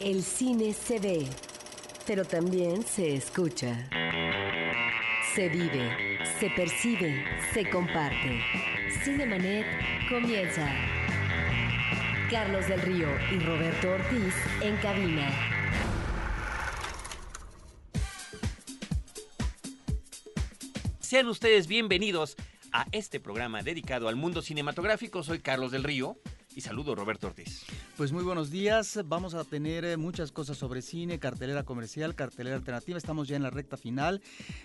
El cine se ve, pero también se escucha. Se vive, se percibe, se comparte. Cinemanet comienza. Carlos del Río y Roberto Ortiz en cabina. Sean ustedes bienvenidos a este programa dedicado al mundo cinematográfico. Soy Carlos del Río y saludo Roberto Ortiz. Pues muy buenos días, vamos a tener eh, muchas cosas sobre cine, cartelera comercial, cartelera alternativa, estamos ya en la recta final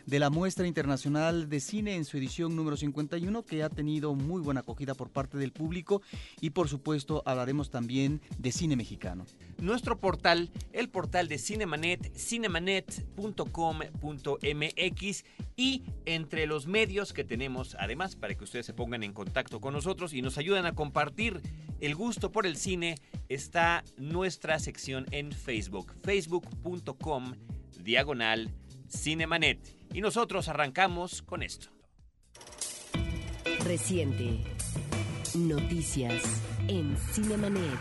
de la muestra internacional de cine en su edición número 51 que ha tenido muy buena acogida por parte del público. Y por supuesto hablaremos también de cine mexicano. Nuestro portal, el portal de Cinemanet, cinemanet.com.mx y entre los medios que tenemos además para que ustedes se pongan en contacto con nosotros y nos ayuden a compartir el gusto por el cine está nuestra sección en Facebook, facebook.com diagonal cinemanet. Y nosotros arrancamos con esto. Reciente. Noticias en Cinemanet.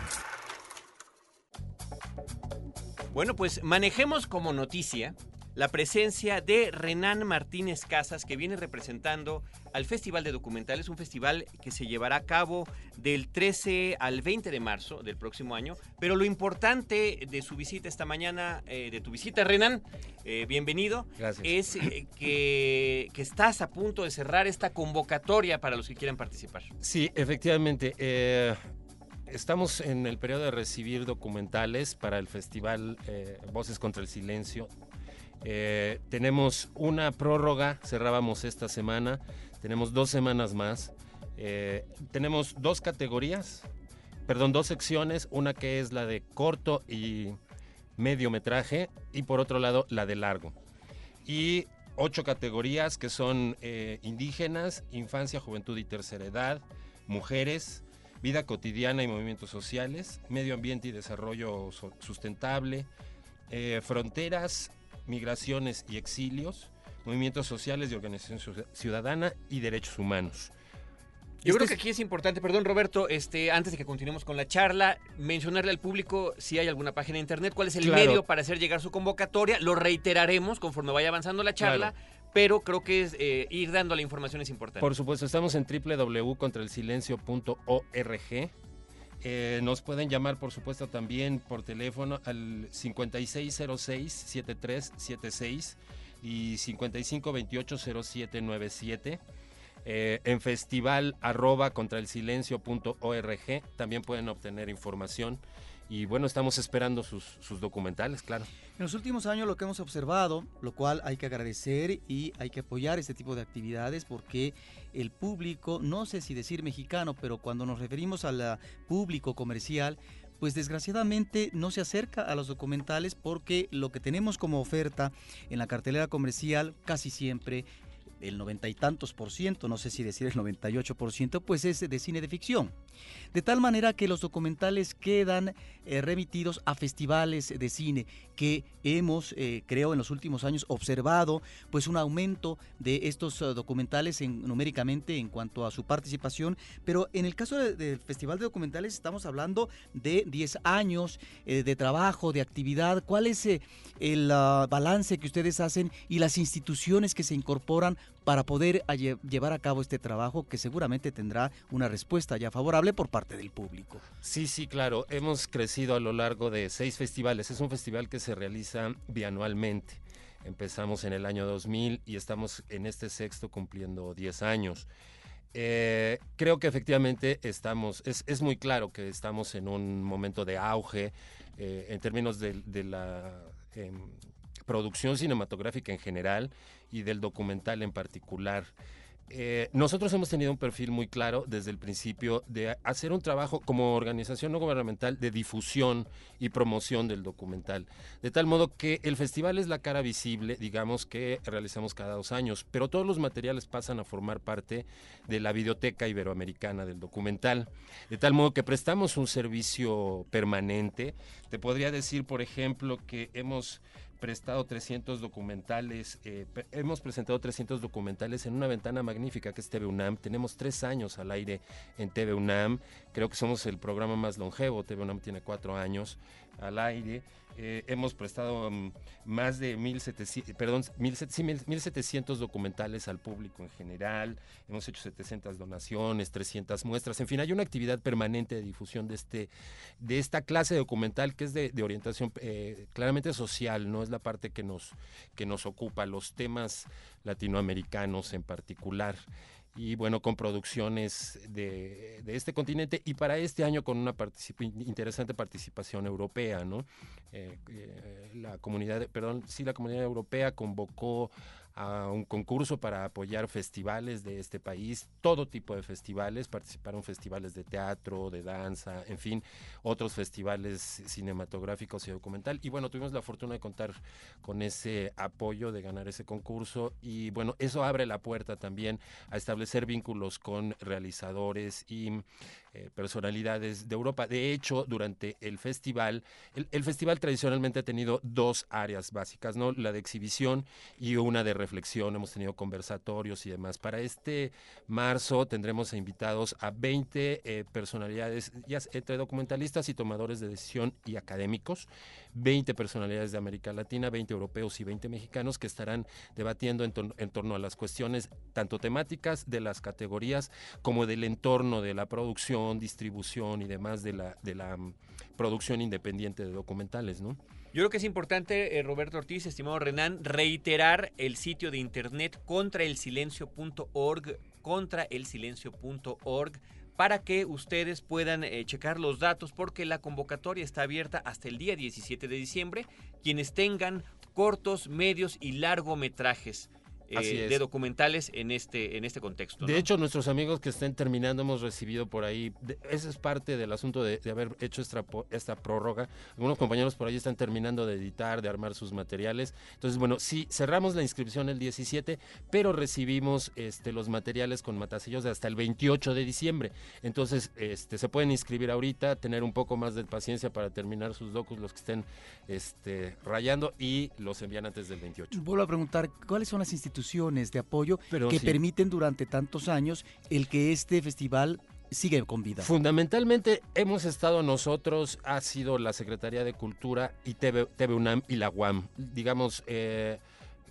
Bueno, pues manejemos como noticia la presencia de Renan Martínez Casas, que viene representando al Festival de Documentales, un festival que se llevará a cabo del 13 al 20 de marzo del próximo año. Pero lo importante de su visita esta mañana, eh, de tu visita, Renan, eh, bienvenido, es eh, que, que, estás a punto de cerrar esta convocatoria para los que quieran participar. Sí, efectivamente. Estamos en el periodo de recibir documentales para el festival Voces contra el Silencio eh, tenemos una prórroga, cerrábamos esta semana, tenemos dos semanas más. Eh, tenemos dos categorías, perdón, dos secciones, una que es la de corto y mediometraje y por otro lado la de largo. Y ocho categorías que son eh, indígenas, infancia, juventud y tercera edad, mujeres, vida cotidiana y movimientos sociales, medio ambiente y desarrollo sustentable, fronteras, migraciones y exilios, movimientos sociales y organización ciudadana y derechos humanos. Yo creo que aquí es importante, perdón Roberto, este, antes de que continuemos con la charla, mencionarle al público si hay alguna página de internet, cuál es el medio para hacer llegar su convocatoria. Lo reiteraremos conforme vaya avanzando la charla, pero creo que es, eh, ir dando la información es importante. Por supuesto, estamos en www.contraelsilencio.org eh, nos pueden llamar, por supuesto, también por teléfono al 5606-7376 y 5528-0797. Eh, en festival arroba contraelsilencio.org también pueden obtener información y bueno, estamos esperando sus, sus, documentales, claro. En los últimos años lo que hemos observado, lo cual hay que agradecer y hay que apoyar este tipo de actividades porque el público, no sé si decir mexicano, pero cuando nos referimos al público comercial, pues desgraciadamente no se acerca a los documentales porque lo que tenemos como oferta en la cartelera comercial casi siempre el noventa y tantos por ciento, no sé si decir el 98 por ciento, pues es de cine de ficción. De tal manera que los documentales quedan eh, remitidos a festivales de cine que hemos, eh, creo, en los últimos años observado pues un aumento de estos eh, documentales en, numéricamente en cuanto a su participación, pero en el caso del Festival de Documentales estamos hablando de 10 años de trabajo, de actividad. ¿Cuál es el ah, balance que ustedes hacen y las instituciones que se incorporan para poder llevar a cabo este trabajo que seguramente tendrá una respuesta ya favorable por parte del público. Sí, sí, claro. Hemos crecido a lo largo de seis festivales. Es un festival que se realiza bianualmente. Empezamos en el año 2000 y estamos en este sexto cumpliendo 10 años. Eh, creo que efectivamente estamos, es, muy claro que estamos en un momento de auge eh, en términos de, la em, producción cinematográfica en general y del documental en particular. Eh, nosotros hemos tenido un perfil muy claro desde el principio de hacer un trabajo como organización no gubernamental de difusión y promoción del documental. De tal modo que el festival es la cara visible, digamos, que realizamos cada dos años, pero todos los materiales pasan a formar parte de la biblioteca iberoamericana del documental. De tal modo que prestamos un servicio permanente. Te podría decir, por ejemplo, que hemos prestado 300 documentales, eh, hemos presentado 300 documentales en una ventana magnífica que es TV UNAM. Tenemos tres años al aire en TV UNAM. Creo que somos el programa más longevo. TV UNAM tiene cuatro años. al aire. Eh, hemos prestado mm, más de 1.700, perdón, 1.700 documentales al público en general, hemos hecho 700 donaciones, 300 muestras, en fin, hay una actividad permanente de difusión de, este, de esta clase de documental que es de, orientación eh, claramente social, no es la parte que nos, que nos ocupa, los temas latinoamericanos en particular y bueno, con producciones de, este continente y para este año con una interesante participación europea, ¿no? Eh, eh, la comunidad, perdón, sí, la comunidad europea convocó a un concurso para apoyar festivales de este país, todo tipo de festivales, participaron festivales de teatro, de danza, en fin, otros festivales cinematográficos y documental. Y bueno, tuvimos la fortuna de contar con ese apoyo, de ganar ese concurso y bueno, eso abre la puerta también a establecer vínculos con realizadores y eh, personalidades de Europa. De hecho, durante el festival, el, festival tradicionalmente ha tenido dos áreas básicas, ¿no? La de exhibición y una de reflexión. Hemos tenido conversatorios y demás. Para este marzo tendremos invitados a 20 eh, personalidades, ya entre documentalistas y tomadores de decisión y académicos, 20 personalidades de América Latina, 20 europeos y 20 mexicanos que estarán debatiendo en, en torno a las cuestiones tanto temáticas de las categorías como del entorno de la producción distribución y demás de la, de la mm, producción independiente de documentales, ¿no? Yo creo que es importante, eh, Roberto Ortiz, estimado Renan, reiterar el sitio de internet contraelsilencio.org, contraelsilencio.org, para que ustedes puedan eh, checar los datos, porque la convocatoria está abierta hasta el día 17 de diciembre. Quienes tengan cortos, medios y largometrajes eh, de documentales en este, en este contexto. De hecho, nuestros amigos que estén terminando hemos recibido por ahí, ese es parte del asunto de, haber hecho esta, esta, prórroga. Algunos compañeros por ahí están terminando de editar, de armar sus materiales. Entonces, bueno, sí, cerramos la inscripción el 17, pero recibimos este, los materiales con matasellos hasta el 28 de diciembre. Entonces, este, se pueden inscribir ahorita, tener un poco más de paciencia para terminar sus docus, los que estén este, rayando, y los envían antes del 28. Vuelvo a preguntar, ¿cuáles son las instituciones? De apoyo que permiten durante tantos años el que este festival sigue con vida. Fundamentalmente hemos estado nosotros, ha sido la Secretaría de Cultura y TV, UNAM y la UAM. Digamos, eh,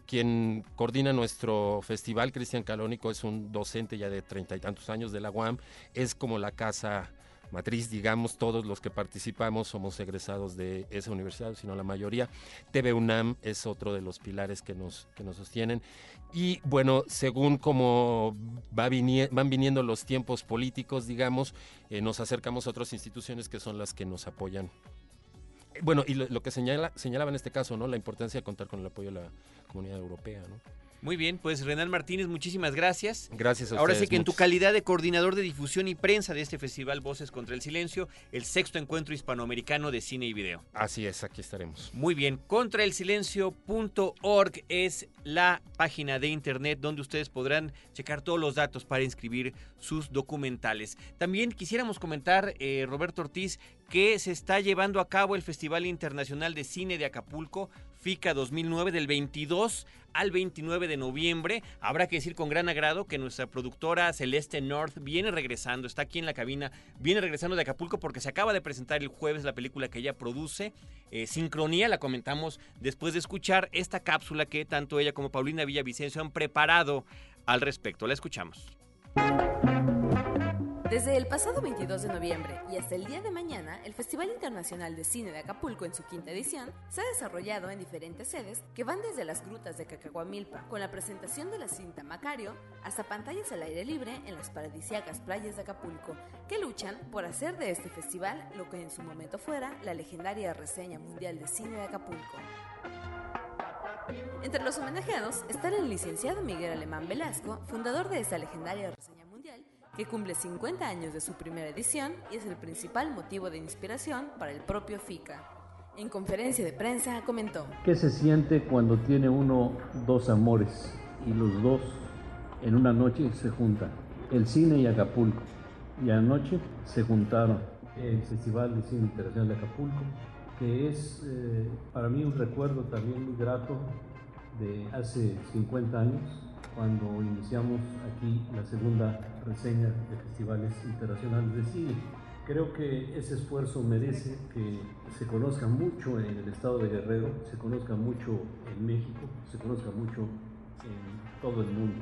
quien coordina nuestro festival, Cristian Calónico, es un docente ya de treinta y tantos años de la UAM, es como la casa matriz, digamos, todos los que participamos somos egresados de esa universidad, sino la mayoría. TV UNAM es otro de los pilares que nos, que nos sostienen. Y bueno, según como va van viniendo los tiempos políticos, digamos, eh, nos acercamos a otras instituciones que son las que nos apoyan. Bueno, y lo, lo que señala, señalaba en este caso, ¿no? La importancia de contar con el apoyo de la comunidad europea, ¿no? Muy bien, pues Renan Martínez, muchísimas gracias. Gracias a Ahora sí que en tu calidad de coordinador de difusión y prensa de este festival Voces contra el Silencio, el sexto encuentro hispanoamericano de cine y video. Así es, aquí estaremos. Muy bien, contraelsilencio.org es la página de internet donde ustedes podrán checar todos los datos para inscribir sus documentales. También quisiéramos comentar, eh, Roberto Ortiz, que se está llevando a cabo el Festival Internacional de Cine de Acapulco, FICA 2009, del 22 al 29 de noviembre. Habrá que decir con gran agrado que nuestra productora Celeste North viene regresando, está aquí en la cabina, viene regresando de Acapulco porque se acaba de presentar el jueves la película que ella produce, eh, Sincronía, la comentamos después de escuchar esta cápsula que tanto ella como Paulina Villavicencio han preparado al respecto. La escuchamos. Desde el pasado 22 de noviembre y hasta el día de mañana, el Festival Internacional de Cine de Acapulco en su quinta edición se ha desarrollado en diferentes sedes que van desde las grutas de Cacahuamilpa, con la presentación de la cinta Macario, hasta pantallas al aire libre en las paradisíacas playas de Acapulco, que luchan por hacer de este festival lo que en su momento fuera la legendaria reseña mundial de cine de Acapulco. Entre los homenajeados está el licenciado Miguel Alemán Velasco, fundador de esa legendaria reseña que cumple 50 años de su primera edición y es el principal motivo de inspiración para el propio FICA. En conferencia de prensa comentó. ¿Qué se siente cuando tiene uno dos amores y los dos en una noche se juntan? El cine y Acapulco. Y anoche se juntaron el Festival de Cine Internacional de Acapulco, que es eh, para mí un recuerdo también muy grato de hace 50 años cuando iniciamos aquí la segunda reseña de festivales internacionales de cine, Creo que ese esfuerzo merece que se conozca mucho en el estado de Guerrero, se conozca mucho en México, se conozca mucho en todo el mundo,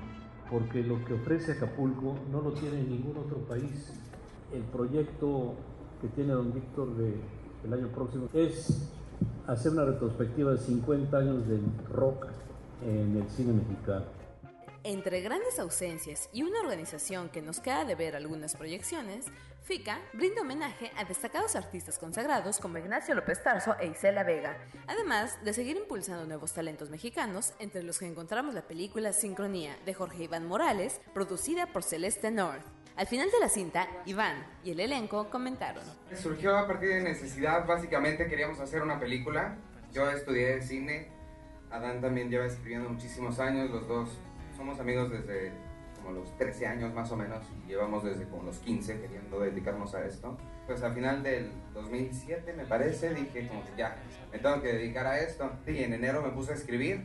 porque lo que ofrece Acapulco no lo tiene ningún otro país. El proyecto que tiene don Víctor de, el año próximo es hacer una retrospectiva de 50 años del rock en el cine mexicano. Entre grandes ausencias y una organización que nos queda de ver algunas proyecciones, FICA brinda homenaje a destacados artistas consagrados como Ignacio López Tarso e Isela Vega, además de seguir impulsando nuevos talentos mexicanos, entre los que encontramos la película Sincronía de Jorge Iván Morales, producida por Celeste North. Al final de la cinta, Iván y el elenco comentaron. Surgió a partir de necesidad, básicamente queríamos hacer una película. Yo estudié cine, Adán también lleva escribiendo muchísimos años, los dos somos amigos desde como los 13 años más o menos y llevamos desde como los 15 queriendo dedicarnos a esto. Pues al final del 2007 me parece, dije como que ya, me tengo que dedicar a esto. Y en enero me puse a escribir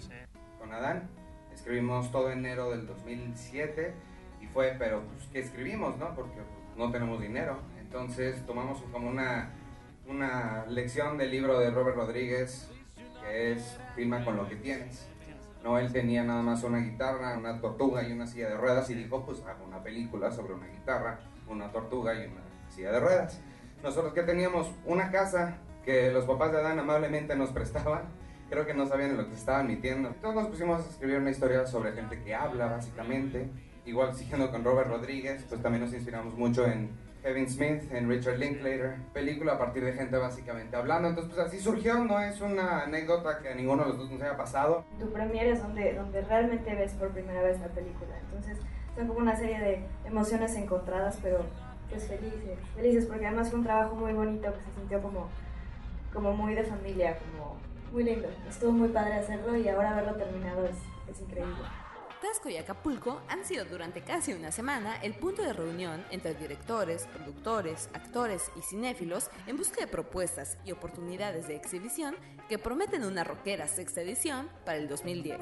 con Adán. Escribimos todo enero del 2007 y fue, pero pues, ¿qué escribimos, no? Porque no tenemos dinero. Entonces tomamos como una, una lección del libro de Robert Rodríguez que es Filma con lo que tienes no, él tenía nada más una guitarra, una tortuga y una silla de ruedas y dijo, pues hago una película sobre una guitarra, una tortuga y una silla de ruedas. Nosotros que teníamos una casa que los papás de Adán amablemente nos prestaban, creo que no sabían lo que estaban metiendo. Entonces nos pusimos a escribir una historia sobre gente que habla, básicamente. Igual siguiendo con Robert Rodríguez, pues también nos inspiramos mucho en Kevin Smith, en Richard Linklater, película a partir de gente básicamente hablando. Entonces, pues así surgió, no es una anécdota que a ninguno de los dos nos haya pasado. Tu premiere es donde, donde realmente ves por primera vez la película. Entonces, son como una serie de emociones encontradas, pero pues felices, felices, porque además fue un trabajo muy bonito que se sintió como, como muy de familia, como muy lindo. Estuvo muy padre hacerlo y ahora verlo terminado es, es increíble. Tasco y Acapulco han sido durante casi una semana el punto de reunión entre directores, productores, actores y cinéfilos en busca de propuestas y oportunidades de exhibición que prometen una rockera sexta edición para el 2010.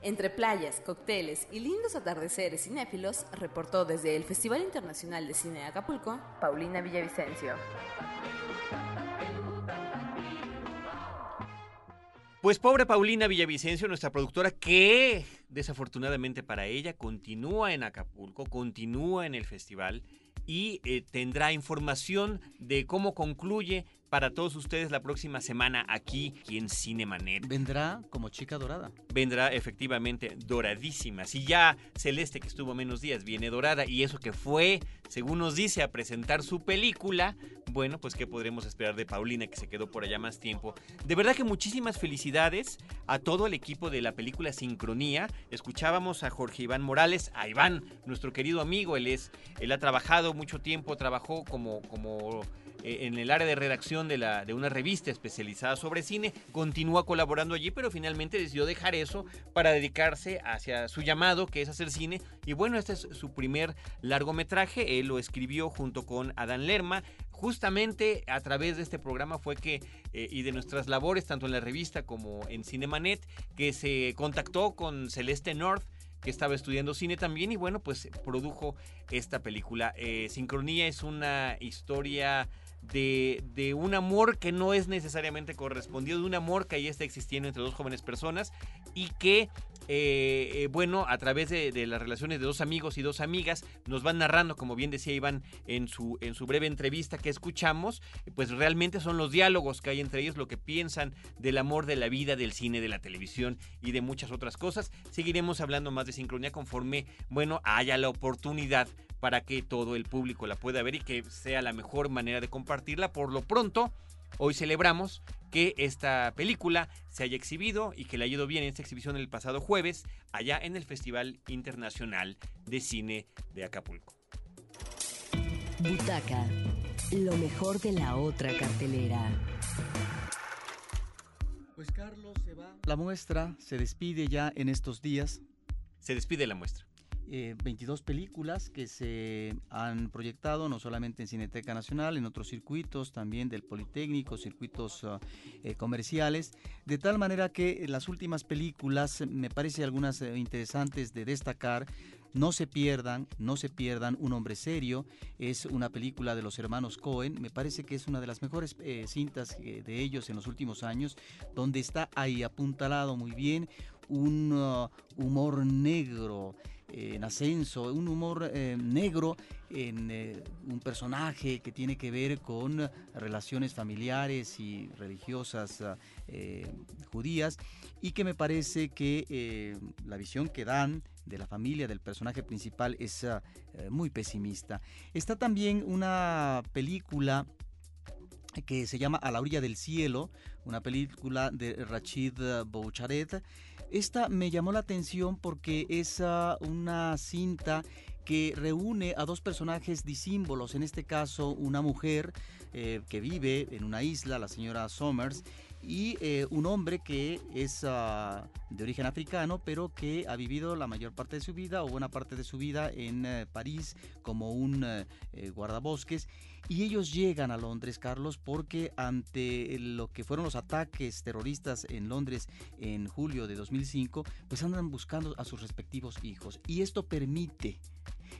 Entre playas, cócteles y lindos atardeceres cinéfilos, reportó desde el Festival Internacional de Cine de Acapulco, Paulina Villavicencio. Pues pobre Paulina Villavicencio, nuestra productora, que desafortunadamente para ella continúa en Acapulco, continúa en el festival y eh, tendrá información de cómo concluye para todos ustedes la próxima semana aquí, en Cinemanet. Vendrá como chica dorada. Vendrá efectivamente doradísima. Si ya Celeste, que estuvo menos días, viene dorada y eso que fue, según nos dice, a presentar su película, bueno, pues qué podremos esperar de Paulina, que se quedó por allá más tiempo. De verdad que muchísimas felicidades a todo el equipo de la película Sincronía. Escuchábamos a Jorge Iván Morales, a Iván, nuestro querido amigo. Él es, él ha trabajado mucho tiempo, trabajó como, como en el área de redacción de, la, de una revista especializada sobre cine, continúa colaborando allí, pero finalmente decidió dejar eso para dedicarse hacia su llamado, que es hacer cine. Y bueno, este es su primer largometraje, él lo escribió junto con Adán Lerma. Justamente a través de este programa fue que, eh, y de nuestras labores, tanto en la revista como en Cinemanet, que se contactó con Celeste North, que estaba estudiando cine también y bueno, pues produjo esta película. Eh, Sincronía es una historia de, un amor que no es necesariamente correspondido, de un amor que ahí está existiendo entre dos jóvenes personas y que, eh, eh, bueno, a través de, las relaciones de dos amigos y dos amigas, nos van narrando, como bien decía Iván en su, en su breve entrevista que escuchamos, pues realmente son los diálogos que hay entre ellos, lo que piensan del amor, de la vida, del cine, de la televisión y de muchas otras cosas. Seguiremos hablando más de sincronía conforme, bueno, haya la oportunidad para que todo el público la pueda ver y que sea la mejor manera de compartirla. Por lo pronto, hoy celebramos que esta película se haya exhibido y que le ido bien en esta exhibición el pasado jueves allá en el Festival Internacional de Cine de Acapulco. Butaca, lo mejor de la otra cartelera. Pues Carlos se va. La muestra se despide ya en estos días. Se despide la muestra. 22 eh, películas que se han proyectado no solamente en Cineteca Nacional, en otros circuitos también del Politécnico, circuitos ah, eh, comerciales, de tal manera que las últimas películas, me parece algunas eh, interesantes de destacar, no se pierdan, no se pierdan Un hombre serio, es una película de los hermanos Cohen, me parece que es una de las mejores cintas de ellos en los últimos años, donde está ahí apuntalado muy bien un uh, humor negro en ascenso, un humor eh, negro en eh, un personaje que tiene que ver con relaciones familiares y religiosas eh, judías y que me parece que la visión que dan de la familia del personaje principal es muy pesimista. Está también una película que se llama A la orilla del cielo, una película de Rachid Boucharet, esta me llamó la atención porque es ah, una cinta que reúne a dos personajes disímbolos, en este caso una mujer eh, que vive en una isla, la señora Somers, y eh, un hombre que es ah, de origen africano, pero que ha vivido la mayor parte de su vida o buena parte de su vida en eh, París como un eh, guardabosques. Y ellos llegan a Londres, Carlos, porque ante lo que fueron los ataques terroristas en Londres en julio de 2005, pues andan buscando a sus respectivos hijos. Y esto permite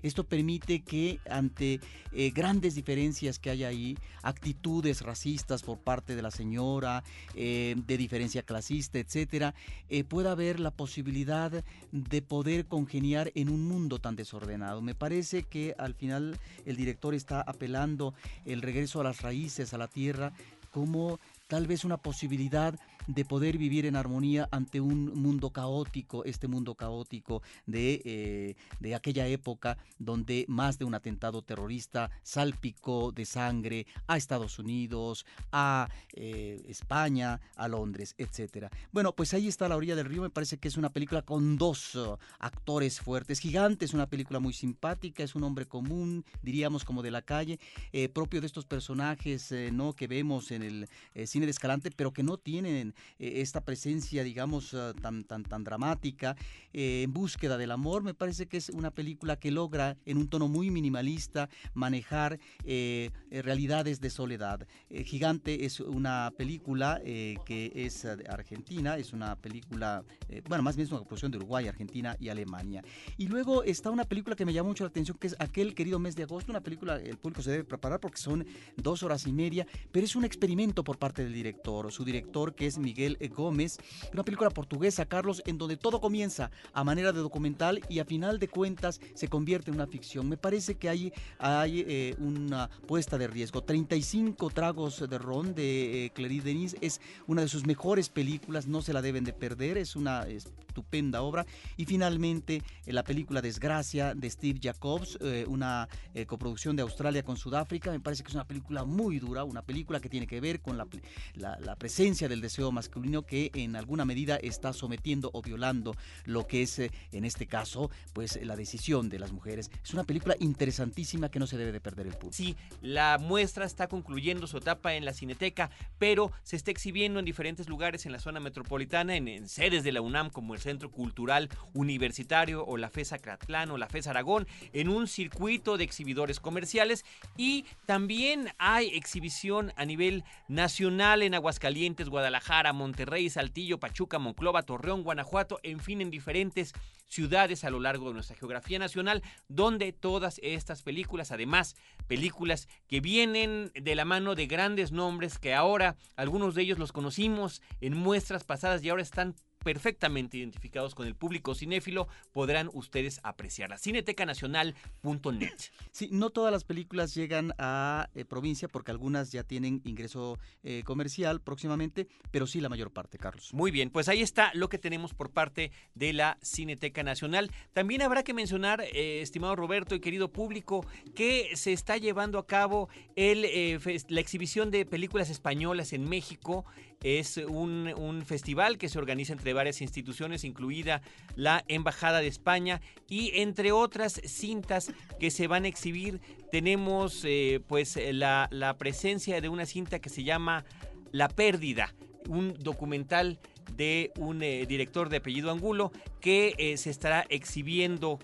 esto permite que ante eh, grandes diferencias que hay ahí, actitudes racistas por parte de la señora, eh, de diferencia clasista, etcétera, eh, pueda haber la posibilidad de poder congeniar en un mundo tan desordenado. Me parece que al final el director está apelando el regreso a las raíces, a la tierra, como tal vez una posibilidad de poder vivir en armonía ante un mundo caótico, este mundo caótico de, eh, de aquella época donde más de un atentado terrorista salpicó de sangre a Estados Unidos, a eh, España, a Londres, etc. Bueno, pues ahí está La orilla del río, me parece que es una película con dos uh, actores fuertes, Gigante es una película muy simpática, es un hombre común, diríamos como de la calle, eh, propio de estos personajes ¿no? que vemos en el cine de Escalante, pero que no tienen eh, esta presencia, digamos, ah, tan, tan, tan dramática, eh, en búsqueda del amor. Me parece que es una película que logra, en un tono muy minimalista, manejar eh, realidades de soledad. Gigante es una película que es argentina, es una película, bueno, más bien es una producción de Uruguay, Argentina y Alemania. Y luego está una película que me llamó mucho la atención, que es aquel querido mes de agosto, una película, el público se debe preparar porque son dos horas y media, pero es un experimento por parte del director, su director que es Miguel Gómez, una película portuguesa, Carlos, en donde todo comienza a manera de documental y a final de cuentas se convierte en una ficción. Me parece que hay, hay eh, una puesta de riesgo. 35 tragos de ron de eh, Clarice Denis es una de sus mejores películas, no se la deben de perder, es una estupenda obra. Y finalmente eh, la película Desgracia de Steve Jacobs, una coproducción de Australia con Sudáfrica, me parece que es una película muy dura, una película que tiene que ver con la, la presencia del deseo masculino que en alguna medida está sometiendo o violando lo que es, eh, en este caso, pues la decisión de las mujeres. Es una película interesantísima que no se debe de perder el público. Sí, la muestra está concluyendo su etapa en la Cineteca, pero se está exhibiendo en diferentes lugares en la zona metropolitana, en, sedes de la UNAM como el Centro Cultural Universitario o la FESA Cratlán o la FESA Aragón, en un circuito de exhibidores comerciales y también hay exhibición a nivel nacional en Aguascalientes, Guadalajara, Monterrey, Saltillo, Pachuca, Monclova, Torreón, Guanajuato, en fin, en diferentes ciudades a lo largo de nuestra geografía nacional, donde todas estas películas, además películas que vienen de la mano de grandes nombres que ahora algunos de ellos los conocimos en muestras pasadas y ahora están perfectamente identificados con el público cinéfilo, podrán ustedes apreciarla. Cinetecanacional.net. Sí, no todas las películas llegan a eh, provincia porque algunas ya tienen ingreso eh, comercial próximamente, pero sí la mayor parte, Carlos. Muy bien, pues ahí está lo que tenemos por parte de la Cineteca Nacional. También habrá que mencionar, eh, estimado Roberto y querido público, que se está llevando a cabo el, la exhibición de películas españolas en México es un, festival que se organiza entre varias instituciones, incluida la Embajada de España y entre otras cintas que se van a exhibir tenemos eh, pues la, presencia de una cinta que se llama La Pérdida, un documental de un eh, director de apellido Angulo que eh, se estará exhibiendo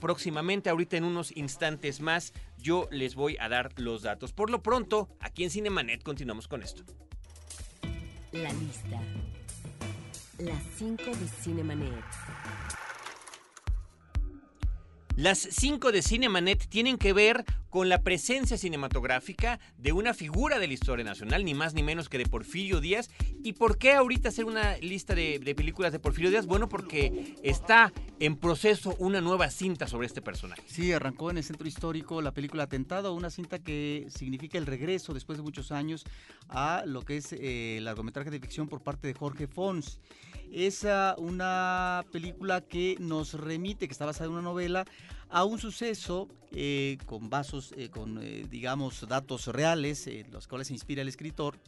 próximamente, ahorita en unos instantes más, yo les voy a dar los datos. Por lo pronto, aquí en Cinemanet continuamos con esto. La lista. Las 5 de Cinemanet. Las cinco de Cinemanet tienen que ver con la presencia cinematográfica de una figura de la historia nacional, ni más ni menos que de Porfirio Díaz. ¿Y por qué ahorita hacer una lista de, películas de Porfirio Díaz? Bueno, porque está en proceso una nueva cinta sobre este personaje. Sí, arrancó en el centro histórico la película Atentado, una cinta que significa el regreso después de muchos años a lo que es eh, el largometraje de ficción por parte de Jorge Fons. Es ah, una película que nos remite, que está basada en una novela, a un suceso eh, con vasos, eh, con eh, digamos datos reales, los cuales se inspira el escritor,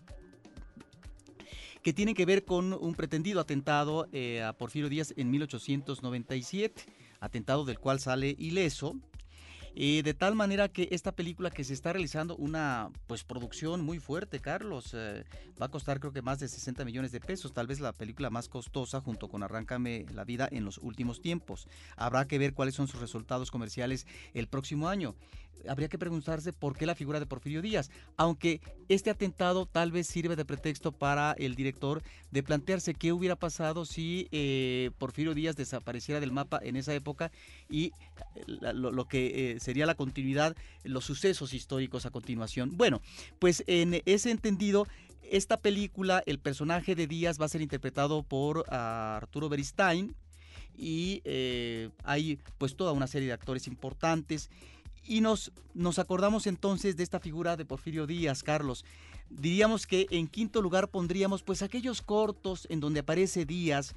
que tienen que ver con un pretendido atentado a Porfirio Díaz en 1897, atentado del cual sale ileso. Eh, de tal manera que esta película que se está realizando una pues producción muy fuerte, Carlos, eh, va a costar creo que más de 60 millones de pesos, tal vez la película más costosa junto con Arráncame la vida en los últimos tiempos. Habrá que ver cuáles son sus resultados comerciales el próximo año. Habría que preguntarse por qué la figura de Porfirio Díaz, aunque este atentado tal vez sirve de pretexto para el director de plantearse qué hubiera pasado si eh, Porfirio Díaz desapareciera del mapa en esa época y la- lo, lo que eh, sería la continuidad, los sucesos históricos a continuación. Bueno, pues en ese entendido, esta película, el personaje de Díaz va a ser interpretado por ah, Arturo Beristain y eh, hay pues toda una serie de actores importantes y nos, nos acordamos entonces de esta figura de Porfirio Díaz, Carlos. Diríamos que en quinto lugar pondríamos pues aquellos cortos en donde aparece Díaz,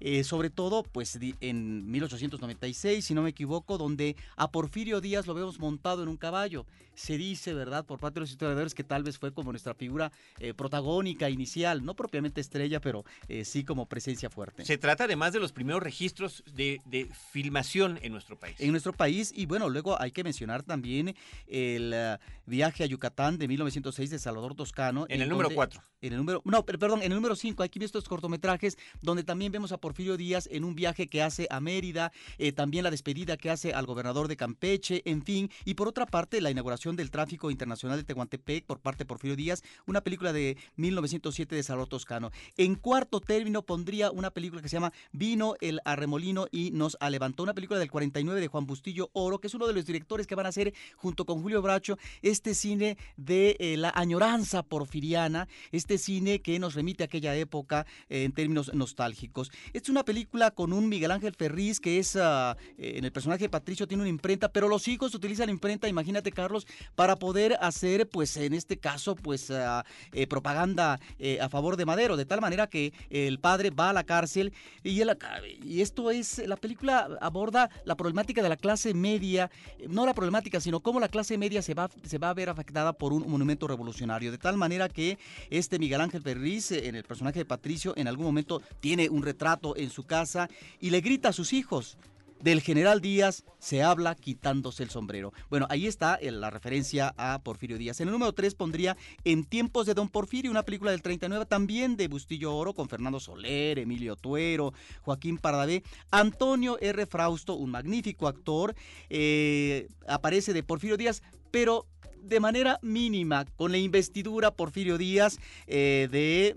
eh, sobre todo pues en 1896, si no me equivoco, donde a Porfirio Díaz lo vemos montado en un caballo. Se dice, ¿verdad?, por parte de los historiadores que tal vez fue como nuestra figura eh, protagónica inicial, no propiamente estrella, pero eh, sí como presencia fuerte. Se trata además de los primeros registros de, de filmación en nuestro país. en nuestro país. Y bueno, luego hay que mencionar también el eh, viaje a Yucatán de 1906 de Salvador Toscano. En el número donde- 4. En el número, no, perdón, en el número 5, aquí estos cortometrajes donde también vemos a Porfirio Díaz en un viaje que hace a Mérida, eh, también la despedida que hace al gobernador de Campeche, en fin, y por otra parte la inauguración del tráfico internacional de Tehuantepec por parte de Porfirio Díaz, una película de 1907 de Salvador Toscano. En cuarto término pondría una película que se llama Vino el arremolino y nos levantó, una película del 49 de Juan Bustillo Oro, que es uno de los directores que van a hacer junto con Julio Bracho este cine de eh, la añoranza porfiriana, este cine que nos remite a aquella época eh, en términos nostálgicos. Es una película con un Miguel Ángel Ferriz que es ah, eh, en el personaje de Patricio tiene una imprenta, pero los hijos utilizan imprenta, imagínate Carlos, para poder hacer pues en este caso pues ah, eh, propaganda eh, a favor de Madero, de tal manera que el padre va a la cárcel y esto es la película aborda la problemática de la clase media, no la problemática, sino cómo la clase media se va se va a ver afectada por un monumento revolucionario, de tal manera que este Miguel Ángel Ferriz eh, en el personaje de Patricio en algún momento tiene un retrato en su casa y le grita a sus hijos del general Díaz se habla quitándose el sombrero. Bueno, ahí está eh, la referencia a Porfirio Díaz. En el número 3 pondría En tiempos de Don Porfirio, una película del 39 también de Bustillo Oro con Fernando Soler, Emilio Tuero, Joaquín Pardavé, Antonio R. Frausto, un magnífico actor, eh, aparece de Porfirio Díaz, pero de manera mínima con la investidura Porfirio Díaz eh, de,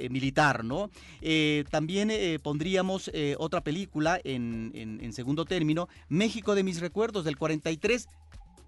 eh, militar, ¿no? Eh, también pondríamos otra película en, en- en segundo término, México de mis recuerdos del 43,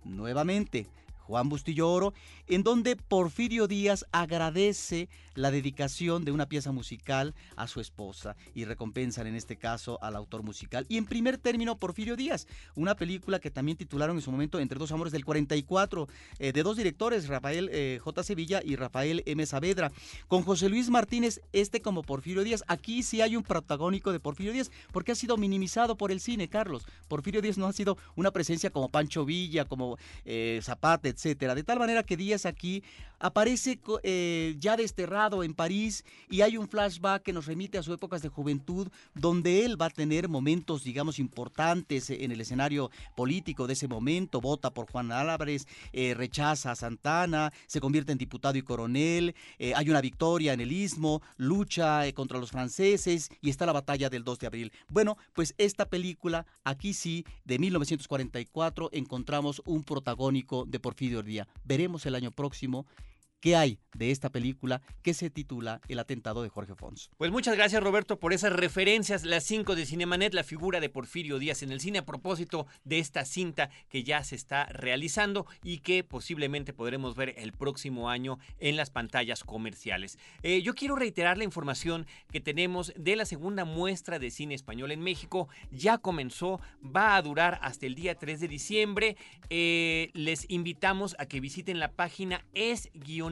nuevamente. Juan Bustillo Oro, en donde Porfirio Díaz agradece la dedicación de una pieza musical a su esposa y recompensan en este caso al autor musical. Y en primer término, Porfirio Díaz, una película que también titularon en su momento Entre dos amores del 44, eh, de dos directores, Rafael eh, J. Sevilla y Rafael M. Saavedra, con José Luis Martínez, este como Porfirio Díaz. Aquí sí hay un protagónico de Porfirio Díaz, porque ha sido minimizado por el cine, Carlos. Porfirio Díaz no ha sido una presencia como Pancho Villa, como eh, Zapata, etcétera. De tal manera que Díaz aquí aparece eh, ya desterrado en París y hay un flashback que nos remite a sus épocas de juventud, donde él va a tener momentos, digamos, importantes en el escenario político de ese momento. Vota por Juan Álvarez, eh, rechaza a Santana, se convierte en diputado y coronel, eh, hay una victoria en el Istmo, lucha contra los franceses y está la batalla del 2 de abril. Bueno, pues esta película, aquí sí, de 1944, encontramos un protagónico de Porfirio Veremos el año próximo qué hay de esta película que se titula El atentado de Jorge Fons. Pues muchas gracias Roberto por esas referencias, las cinco de Cinemanet, la figura de Porfirio Díaz en el cine a propósito de esta cinta que ya se está realizando y que posiblemente podremos ver el próximo año en las pantallas comerciales. Eh, yo quiero reiterar la información que tenemos de la segunda muestra de cine español en México. Ya comenzó, va a durar hasta el día 3 de diciembre. Eh, les invitamos a que visiten la página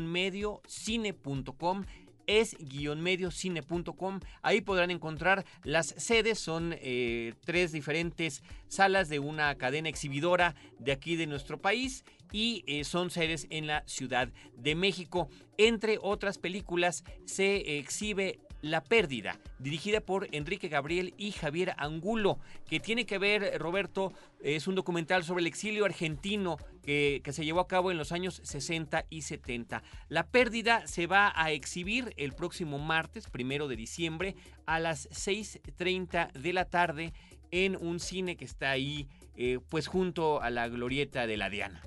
es-mediocine.com es-mediocine.com. Ahí podrán encontrar las sedes. Son eh, tres diferentes salas de una cadena exhibidora de aquí de nuestro país y eh, son sedes en la Ciudad de México. Entre otras películas se exhibe la pérdida, dirigida por Enrique Gabriel y Javier Angulo, que tiene que ver, Roberto, es un documental sobre el exilio argentino que, se llevó a cabo en los años 60 y 70. La pérdida se va a exhibir el próximo martes, primero de diciembre, a las 6.30 de la tarde en un cine que está ahí, eh, pues junto a la glorieta de la Diana.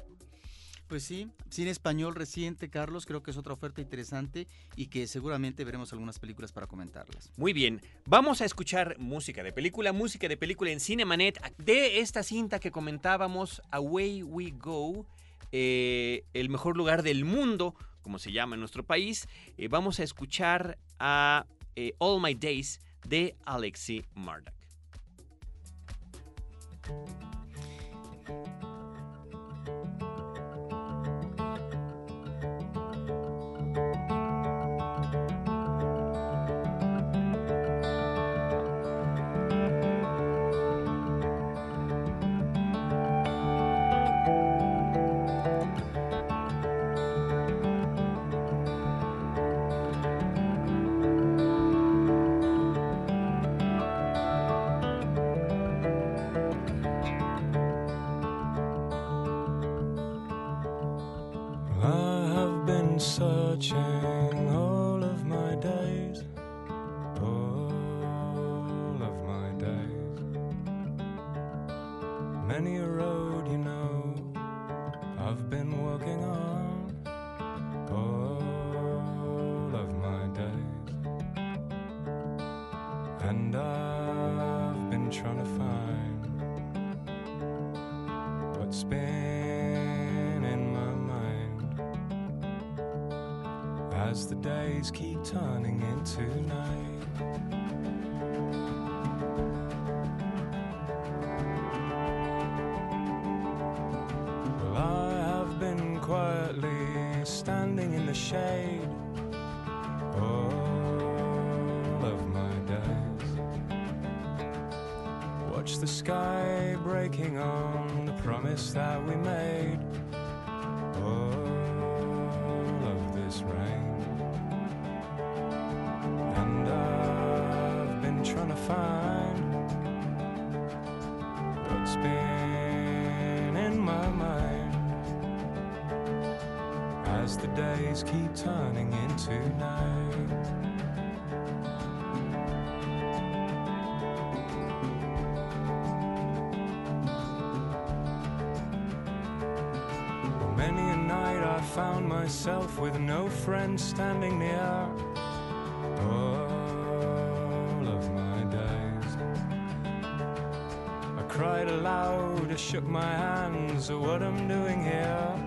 Pues sí, cine español reciente, Carlos, creo que es otra oferta interesante y que seguramente veremos algunas películas para comentarlas. Muy bien, vamos a escuchar música de película, música de película en Cinemanet de esta cinta que comentábamos, Away We Go, eh, el mejor lugar del mundo, como se llama en nuestro país. Eh, vamos a escuchar a eh, All My Days de Alexi Murdoch. Many a road, you know, I've been walking on, all of my days. And I've been trying to find what's been in my mind as the days keep turning into night. That we made. All of this rain. And I've been trying to find what's been in my mind as the days keep turning into night. With no friend standing near. All of my days. I cried aloud, I shook my hands at what I'm doing here.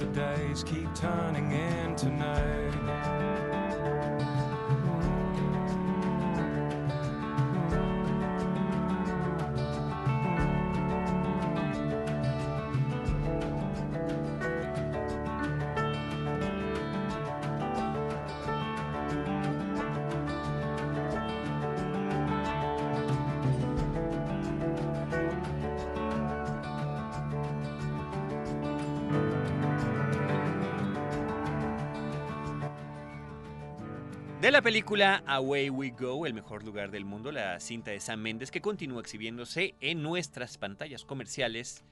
The days keep turning into night. De la película Away We Go, el mejor lugar del mundo, la cinta de Sam Mendes que continúa exhibiéndose en nuestras pantallas comerciales.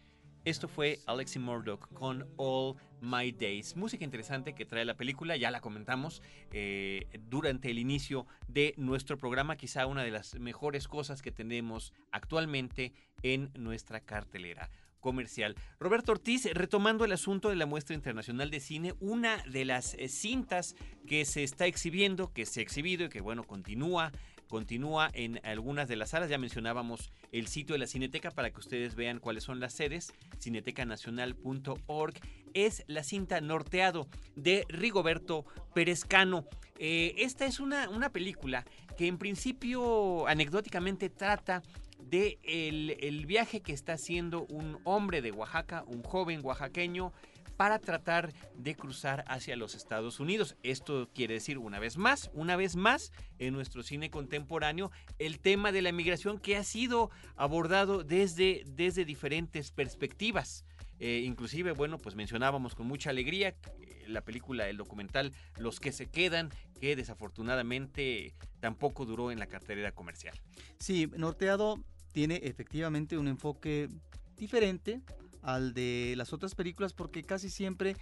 Esto fue Alexi Murdoch con All My Days. Música interesante que trae la película, ya la comentamos eh, durante el inicio de nuestro programa, quizá una de las mejores cosas que tenemos actualmente en nuestra cartelera comercial. Roberto Ortiz, retomando el asunto de la muestra internacional de cine, una de las eh, cintas que se está exhibiendo, que se ha exhibido y que bueno, continúa continúa en algunas de las salas. Ya mencionábamos el sitio de la Cineteca para que ustedes vean cuáles son las sedes, cinetecanacional.org. Es la cinta Norteado de Rigoberto Perezcano. Eh, esta es una, una película que en principio anecdóticamente trata de el, viaje que está haciendo un hombre de Oaxaca, un joven oaxaqueño, para tratar de cruzar hacia los Estados Unidos. Esto quiere decir, una vez más, una vez más, en nuestro cine contemporáneo, el tema de la migración que ha sido abordado desde, desde diferentes perspectivas. Eh, inclusive, bueno, pues mencionábamos con mucha alegría eh, la película, el documental Los que se quedan, que desafortunadamente tampoco duró en la cartelera comercial. Sí, Norteado tiene efectivamente un enfoque diferente al de las otras películas porque casi siempre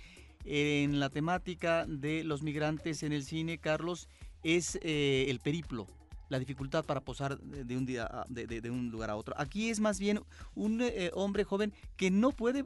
en la temática de los migrantes en el cine, Carlos, es eh, el periplo, la dificultad para posar de un, día, de, un lugar a otro. Aquí es más bien un eh, hombre joven que no puede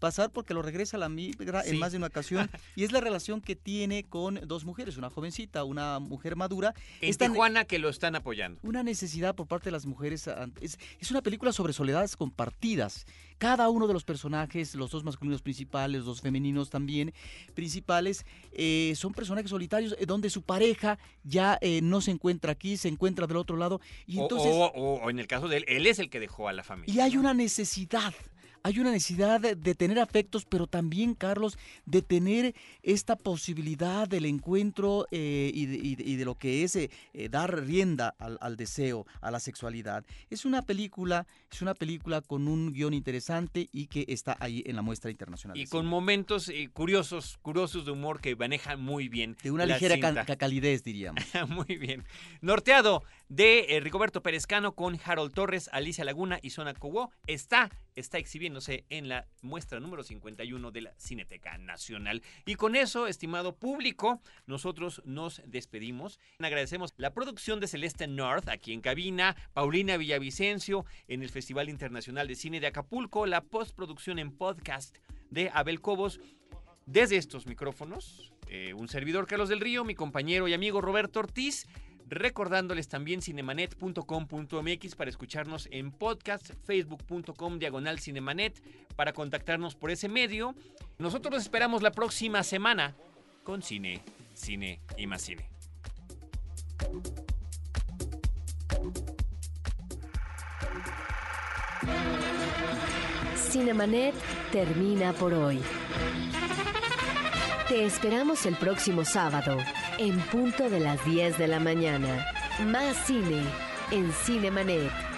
pasar porque lo regresa a la migra en más de una ocasión y es la relación que tiene con dos mujeres, una jovencita, una mujer madura. En Tijuana que lo están apoyando. Una necesidad por parte de las mujeres. Es, es una película sobre soledades compartidas. Cada uno de los personajes, los dos masculinos principales, los dos femeninos también principales, eh, son personajes solitarios eh, donde su pareja ya eh, no se encuentra aquí, se encuentra del otro lado. Y entonces, o en el caso de él, él es el que dejó a la familia. Y hay una necesidad hay una necesidad de, tener afectos, pero también, Carlos, de tener esta posibilidad del encuentro eh, y, de, lo que es eh, eh, dar rienda al, deseo, a la sexualidad. Es una película, es una película con un guion interesante y que está ahí en la muestra internacional. Y con momentos curiosos, curiosos de humor que manejan muy bien. De una ligera calidez, diríamos. muy bien. Norteado de Rigoberto Perezcano con Harold Torres, Alicia Laguna y Zona Cobó está está exhibiéndose en la muestra número 51 de la Cineteca Nacional. Y con eso, estimado público, nosotros nos despedimos. Agradecemos la producción de Celeste North aquí en cabina, Paulina Villavicencio en el Festival Internacional de Cine de Acapulco, la postproducción en podcast de Abel Cobos. Desde estos micrófonos, eh, un servidor Carlos del Río, mi compañero y amigo Roberto Ortiz. Recordándoles también cinemanet.com.mx para escucharnos en podcast, facebook.com diagonal cinemanet para contactarnos por ese medio. Nosotros los esperamos la próxima semana con cine, cine y más cine. Cinemanet termina por hoy. Te esperamos el próximo sábado en punto de las 10 de la mañana. Más cine en Cinemanet.